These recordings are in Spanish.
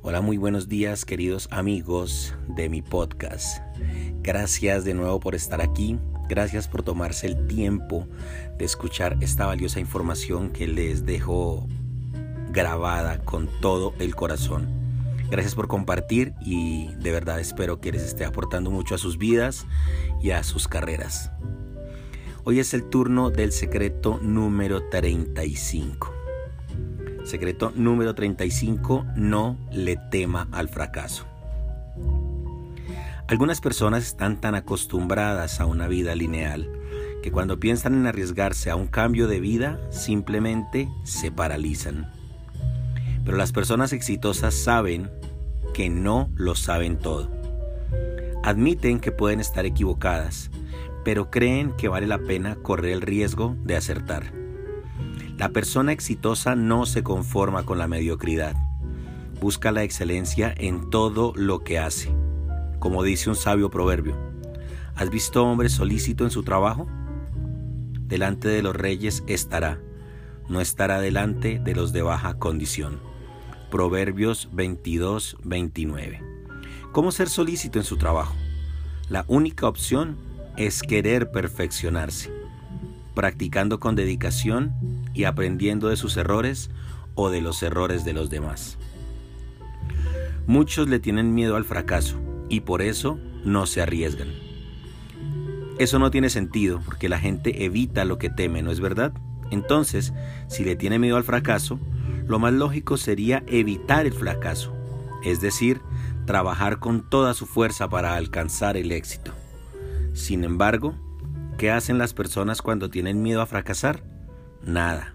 Hola, muy buenos días queridos amigos de mi podcast. Gracias de nuevo por estar aquí. Gracias por tomarse el tiempo de escuchar esta valiosa información que les dejo grabada con todo el corazón. Gracias por compartir y de verdad espero que les esté aportando mucho a sus vidas y a sus carreras. Hoy es el turno del secreto número 35. Secreto número 35, no le tema al fracaso. Algunas personas están tan acostumbradas a una vida lineal que cuando piensan en arriesgarse a un cambio de vida simplemente se paralizan. Pero las personas exitosas saben que no lo saben todo. Admiten que pueden estar equivocadas, pero creen que vale la pena correr el riesgo de acertar. La persona exitosa no se conforma con la mediocridad. Busca la excelencia en todo lo que hace. Como dice un sabio proverbio, ¿has visto hombre solícito en su trabajo? Delante de los reyes estará, no estará delante de los de baja condición. Proverbios 22, 29. ¿Cómo ser solícito en su trabajo? La única opción es querer perfeccionarse practicando con dedicación y aprendiendo de sus errores o de los errores de los demás. Muchos le tienen miedo al fracaso y por eso no se arriesgan. Eso no tiene sentido porque la gente evita lo que teme, ¿no es verdad? Entonces, si le tiene miedo al fracaso, lo más lógico sería evitar el fracaso, es decir, trabajar con toda su fuerza para alcanzar el éxito. Sin embargo, ¿Qué hacen las personas cuando tienen miedo a fracasar? Nada.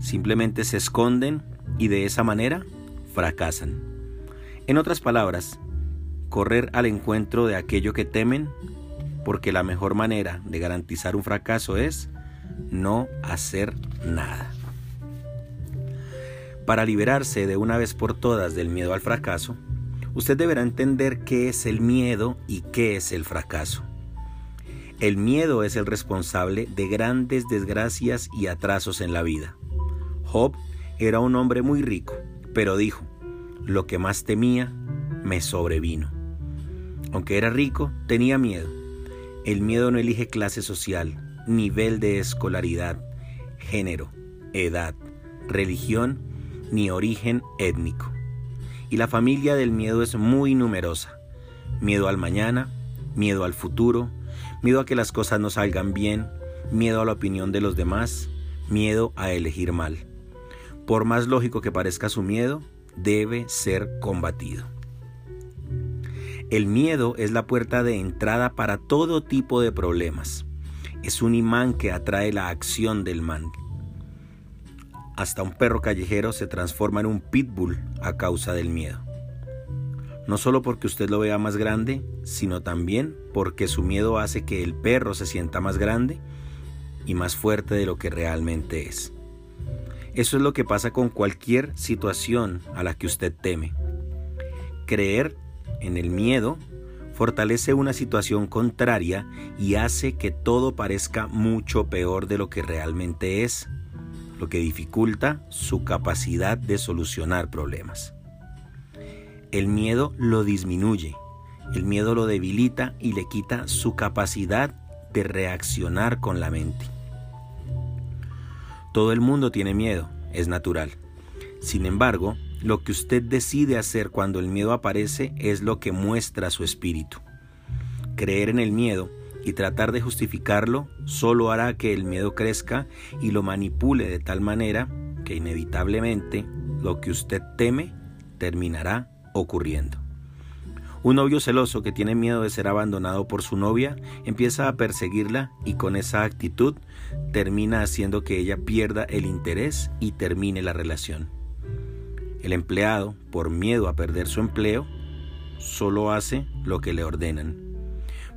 Simplemente se esconden y de esa manera fracasan. En otras palabras, correr al encuentro de aquello que temen, porque la mejor manera de garantizar un fracaso es no hacer nada. Para liberarse de una vez por todas del miedo al fracaso, usted deberá entender qué es el miedo y qué es el fracaso. El miedo es el responsable de grandes desgracias y atrasos en la vida. Job era un hombre muy rico, pero dijo, lo que más temía me sobrevino. Aunque era rico, tenía miedo. El miedo no elige clase social, nivel de escolaridad, género, edad, religión ni origen étnico. Y la familia del miedo es muy numerosa. Miedo al mañana, miedo al futuro, miedo a que las cosas no salgan bien, miedo a la opinión de los demás, miedo a elegir mal. Por más lógico que parezca su miedo, debe ser combatido. El miedo es la puerta de entrada para todo tipo de problemas. Es un imán que atrae la acción del mal. Hasta un perro callejero se transforma en un pitbull a causa del miedo no solo porque usted lo vea más grande, sino también porque su miedo hace que el perro se sienta más grande y más fuerte de lo que realmente es. Eso es lo que pasa con cualquier situación a la que usted teme. Creer en el miedo fortalece una situación contraria y hace que todo parezca mucho peor de lo que realmente es, lo que dificulta su capacidad de solucionar problemas. El miedo lo disminuye, el miedo lo debilita y le quita su capacidad de reaccionar con la mente. Todo el mundo tiene miedo, es natural. Sin embargo, lo que usted decide hacer cuando el miedo aparece es lo que muestra su espíritu. Creer en el miedo y tratar de justificarlo solo hará que el miedo crezca y lo manipule de tal manera que inevitablemente lo que usted teme terminará ocurriendo. Un novio celoso que tiene miedo de ser abandonado por su novia empieza a perseguirla y con esa actitud termina haciendo que ella pierda el interés y termine la relación. El empleado, por miedo a perder su empleo, solo hace lo que le ordenan.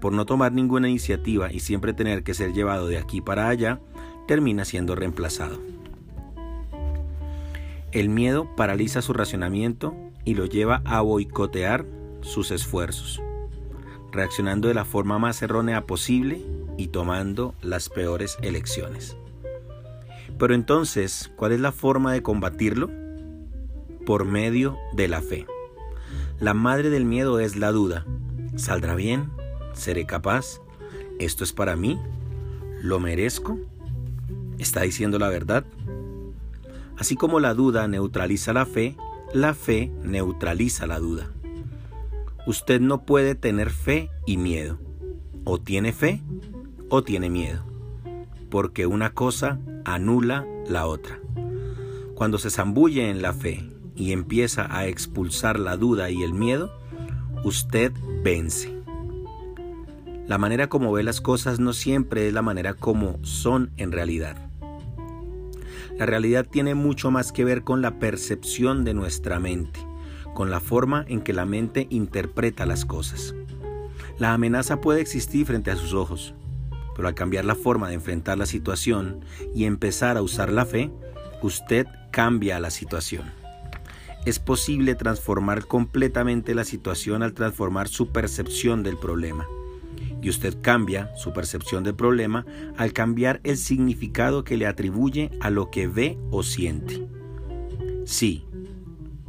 Por no tomar ninguna iniciativa y siempre tener que ser llevado de aquí para allá, termina siendo reemplazado. El miedo paraliza su racionamiento y lo lleva a boicotear sus esfuerzos, reaccionando de la forma más errónea posible y tomando las peores elecciones. Pero entonces, ¿cuál es la forma de combatirlo? por medio de la fe. La madre del miedo es la duda. ¿Saldrá bien? ¿Seré capaz? ¿Esto es para mí? ¿Lo merezco? ¿Está diciendo la verdad? Así como la duda neutraliza la fe, la fe neutraliza la duda. Usted no puede tener fe y miedo. O tiene fe o tiene miedo. Porque una cosa anula la otra. Cuando se zambulle en la fe y empieza a expulsar la duda y el miedo, usted vence. La manera como ve las cosas no siempre es la manera como son en realidad. La realidad tiene mucho más que ver con la percepción de nuestra mente, con la forma en que la mente interpreta las cosas. La amenaza puede existir frente a sus ojos, pero al cambiar la forma de enfrentar la situación y empezar a usar la fe, usted cambia la situación. Es posible transformar completamente la situación al transformar su percepción del problema y usted cambia su percepción del problema al cambiar el significado que le atribuye a lo que ve o siente. Sí,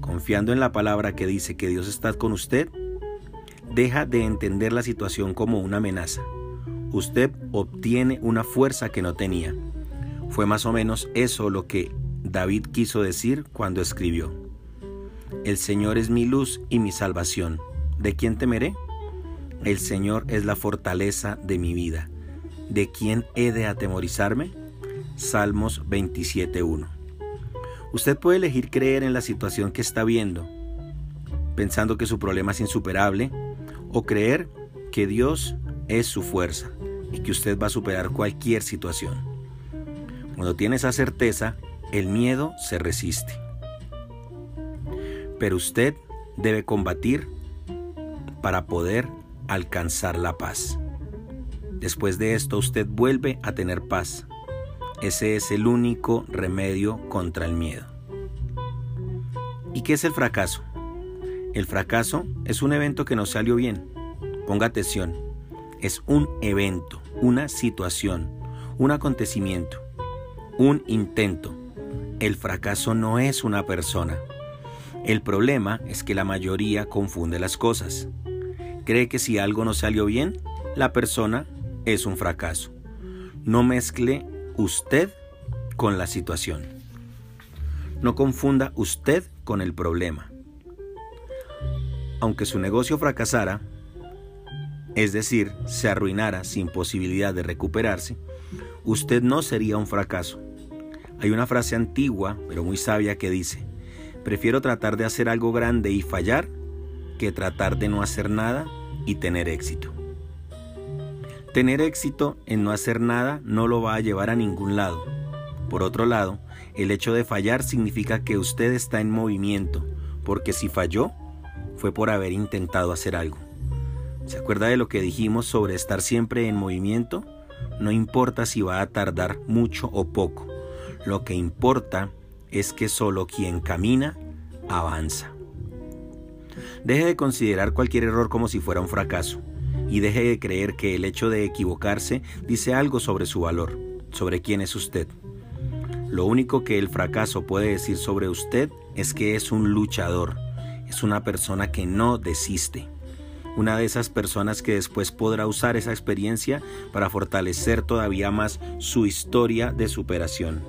confiando en la palabra que dice que Dios está con usted, deja de entender la situación como una amenaza. Usted obtiene una fuerza que no tenía. Fue más o menos eso lo que David quiso decir cuando escribió. El Señor es mi luz y mi salvación. ¿De quién temeré? El Señor es la fortaleza de mi vida. ¿De quién he de atemorizarme? Salmos 27.1. Usted puede elegir creer en la situación que está viendo, pensando que su problema es insuperable, o creer que Dios es su fuerza y que usted va a superar cualquier situación. Cuando tiene esa certeza, el miedo se resiste. Pero usted debe combatir para poder alcanzar la paz. Después de esto usted vuelve a tener paz. Ese es el único remedio contra el miedo. ¿Y qué es el fracaso? El fracaso es un evento que no salió bien. Ponga atención. Es un evento, una situación, un acontecimiento, un intento. El fracaso no es una persona. El problema es que la mayoría confunde las cosas cree que si algo no salió bien, la persona es un fracaso. No mezcle usted con la situación. No confunda usted con el problema. Aunque su negocio fracasara, es decir, se arruinara sin posibilidad de recuperarse, usted no sería un fracaso. Hay una frase antigua, pero muy sabia, que dice, prefiero tratar de hacer algo grande y fallar que tratar de no hacer nada y tener éxito. Tener éxito en no hacer nada no lo va a llevar a ningún lado. Por otro lado, el hecho de fallar significa que usted está en movimiento, porque si falló, fue por haber intentado hacer algo. ¿Se acuerda de lo que dijimos sobre estar siempre en movimiento? No importa si va a tardar mucho o poco. Lo que importa es que solo quien camina avanza. Deje de considerar cualquier error como si fuera un fracaso y deje de creer que el hecho de equivocarse dice algo sobre su valor, sobre quién es usted. Lo único que el fracaso puede decir sobre usted es que es un luchador, es una persona que no desiste. Una de esas personas que después podrá usar esa experiencia para fortalecer todavía más su historia de superación.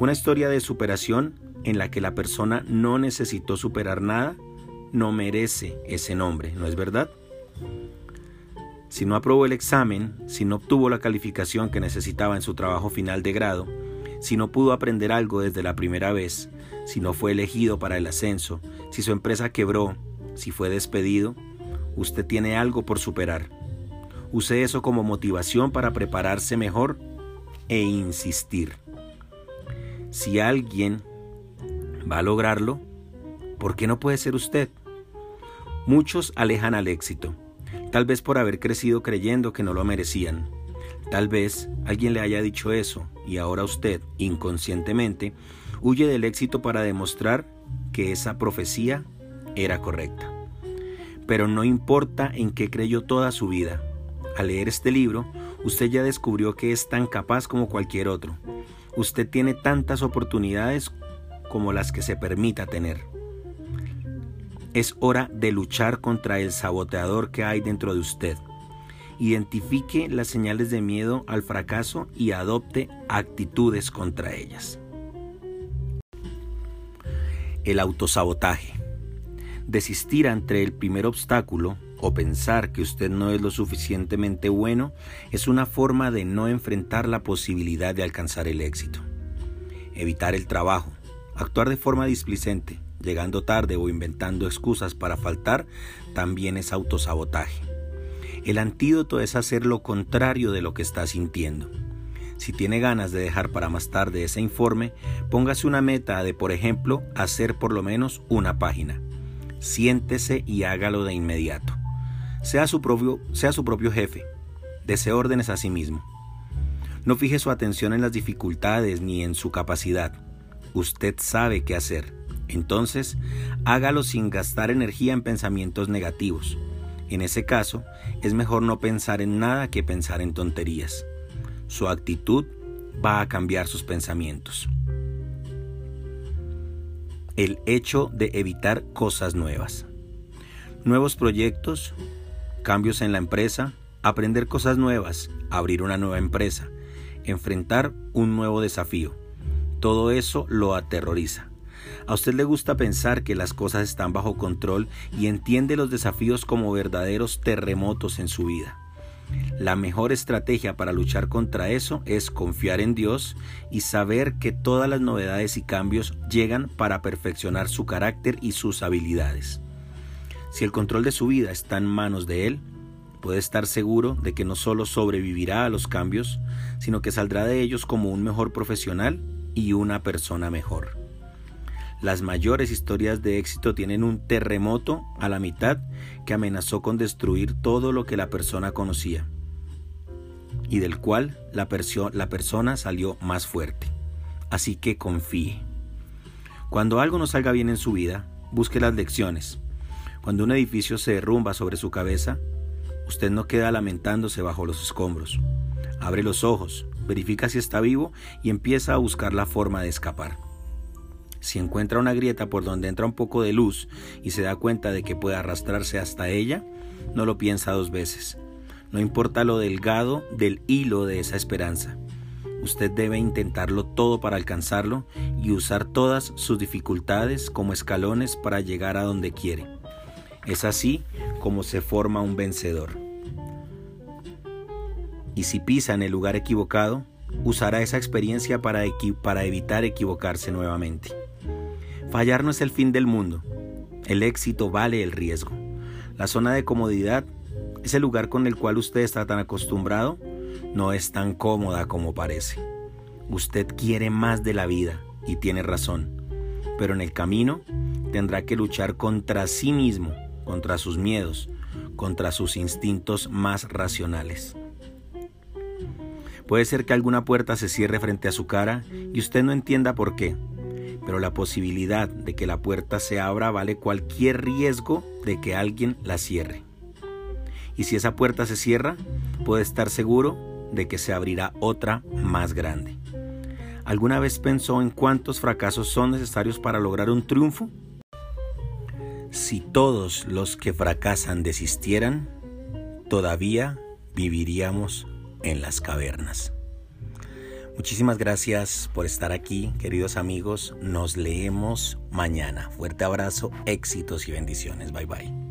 Una historia de superación en la que la persona no necesitó superar nada no merece ese nombre, ¿no es verdad? Si no aprobó el examen, si no obtuvo la calificación que necesitaba en su trabajo final de grado, si no pudo aprender algo desde la primera vez, si no fue elegido para el ascenso, si su empresa quebró, si fue despedido, usted tiene algo por superar. Use eso como motivación para prepararse mejor e insistir. Si alguien va a lograrlo, ¿por qué no puede ser usted? Muchos alejan al éxito, tal vez por haber crecido creyendo que no lo merecían. Tal vez alguien le haya dicho eso y ahora usted, inconscientemente, huye del éxito para demostrar que esa profecía era correcta. Pero no importa en qué creyó toda su vida. Al leer este libro, usted ya descubrió que es tan capaz como cualquier otro. Usted tiene tantas oportunidades como las que se permita tener. Es hora de luchar contra el saboteador que hay dentro de usted. Identifique las señales de miedo al fracaso y adopte actitudes contra ellas. El autosabotaje. Desistir ante el primer obstáculo o pensar que usted no es lo suficientemente bueno es una forma de no enfrentar la posibilidad de alcanzar el éxito. Evitar el trabajo, actuar de forma displicente, llegando tarde o inventando excusas para faltar, también es autosabotaje. El antídoto es hacer lo contrario de lo que está sintiendo. Si tiene ganas de dejar para más tarde ese informe, póngase una meta de, por ejemplo, hacer por lo menos una página. Siéntese y hágalo de inmediato. Sea su propio, sea su propio jefe. Dese órdenes a sí mismo. No fije su atención en las dificultades ni en su capacidad. Usted sabe qué hacer. Entonces, hágalo sin gastar energía en pensamientos negativos. En ese caso, es mejor no pensar en nada que pensar en tonterías. Su actitud va a cambiar sus pensamientos. El hecho de evitar cosas nuevas. Nuevos proyectos, cambios en la empresa, aprender cosas nuevas, abrir una nueva empresa, enfrentar un nuevo desafío. Todo eso lo aterroriza. A usted le gusta pensar que las cosas están bajo control y entiende los desafíos como verdaderos terremotos en su vida. La mejor estrategia para luchar contra eso es confiar en Dios y saber que todas las novedades y cambios llegan para perfeccionar su carácter y sus habilidades. Si el control de su vida está en manos de Él, puede estar seguro de que no solo sobrevivirá a los cambios, sino que saldrá de ellos como un mejor profesional y una persona mejor. Las mayores historias de éxito tienen un terremoto a la mitad que amenazó con destruir todo lo que la persona conocía y del cual la, la persona salió más fuerte. Así que confíe. Cuando algo no salga bien en su vida, busque las lecciones. Cuando un edificio se derrumba sobre su cabeza, usted no queda lamentándose bajo los escombros. Abre los ojos, verifica si está vivo y empieza a buscar la forma de escapar. Si encuentra una grieta por donde entra un poco de luz y se da cuenta de que puede arrastrarse hasta ella, no lo piensa dos veces. No importa lo delgado del hilo de esa esperanza. Usted debe intentarlo todo para alcanzarlo y usar todas sus dificultades como escalones para llegar a donde quiere. Es así como se forma un vencedor. Y si pisa en el lugar equivocado, usará esa experiencia para, evitar equivocarse nuevamente. Fallar no es el fin del mundo. El éxito vale el riesgo. La zona de comodidad, ese lugar con el cual usted está tan acostumbrado, no es tan cómoda como parece. Usted quiere más de la vida y tiene razón, pero en el camino tendrá que luchar contra sí mismo, contra sus miedos, contra sus instintos más racionales. Puede ser que alguna puerta se cierre frente a su cara y usted no entienda por qué pero la posibilidad de que la puerta se abra vale cualquier riesgo de que alguien la cierre. Y si esa puerta se cierra, puede estar seguro de que se abrirá otra más grande. ¿Alguna vez pensó en cuántos fracasos son necesarios para lograr un triunfo? Si todos los que fracasan desistieran, todavía viviríamos en las cavernas. Muchísimas gracias por estar aquí, queridos amigos. Nos leemos mañana. Fuerte abrazo, éxitos y bendiciones. Bye bye.